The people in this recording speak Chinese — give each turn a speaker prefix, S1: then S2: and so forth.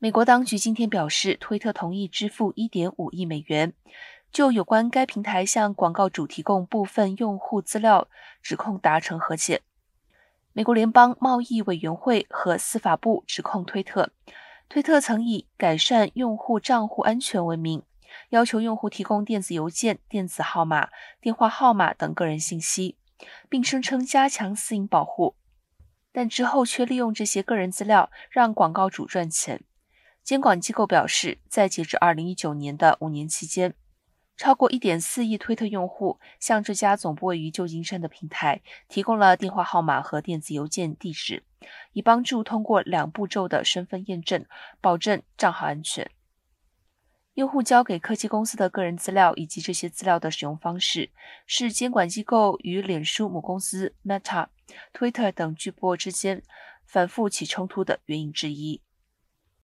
S1: 美国当局今天表示，推特同意支付1.5亿美元，就有关该平台向广告主提供部分用户资料指控达成和解。美国联邦贸易委员会和司法部指控推特，推特曾以改善用户账户安全为名，要求用户提供电子邮件、电子号码、电话号码等个人信息，并声称加强私隐保护，但之后却利用这些个人资料让广告主赚钱。监管机构表示，在截至2019年的五年期间，超过1.4亿推特用户向这家总部位于旧金山的平台提供了电话号码和电子邮件地址，以帮助通过两步骤的身份验证，保证账号安全。用户交给科技公司的个人资料以及这些资料的使用方式，是监管机构与脸书母公司 Meta、Twitter 等巨擘之间反复起冲突的原因之一。